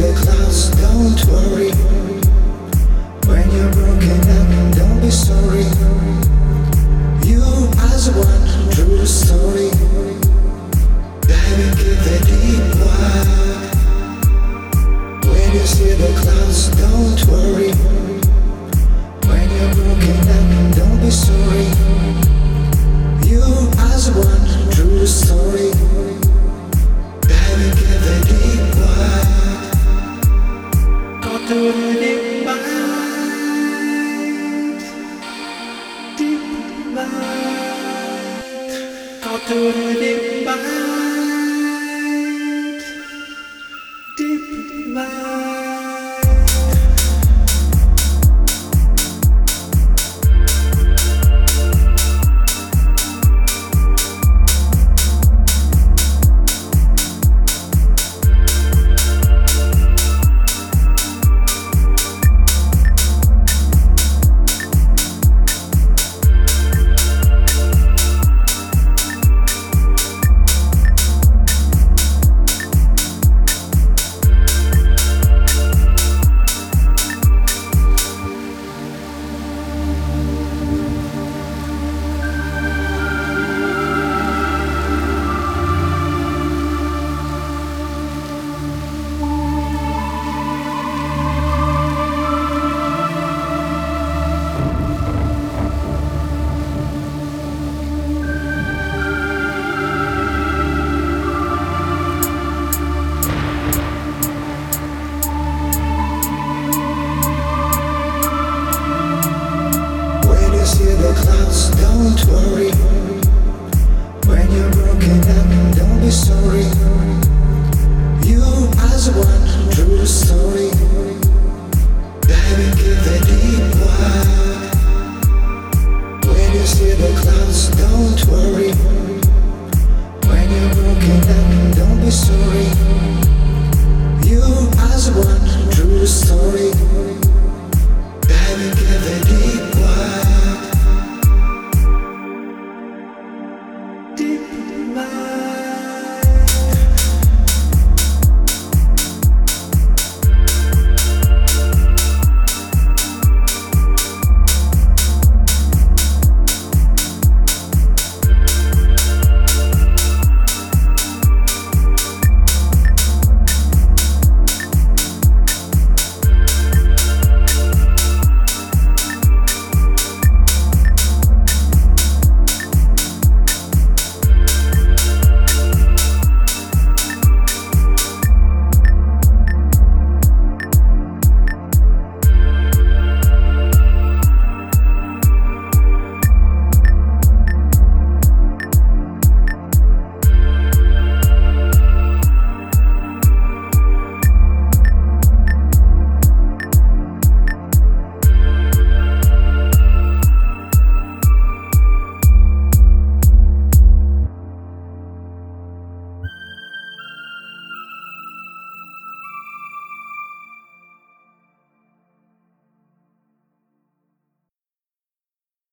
the clouds, don't worry. When you're broken up, don't be sorry. You are the one true story. Diving, give a deep wide. When you see the clouds, don't worry. When you're broken up, don't be sorry. Go to the deep see the clouds, don't worry. When you're broken up, don't be sorry. You as one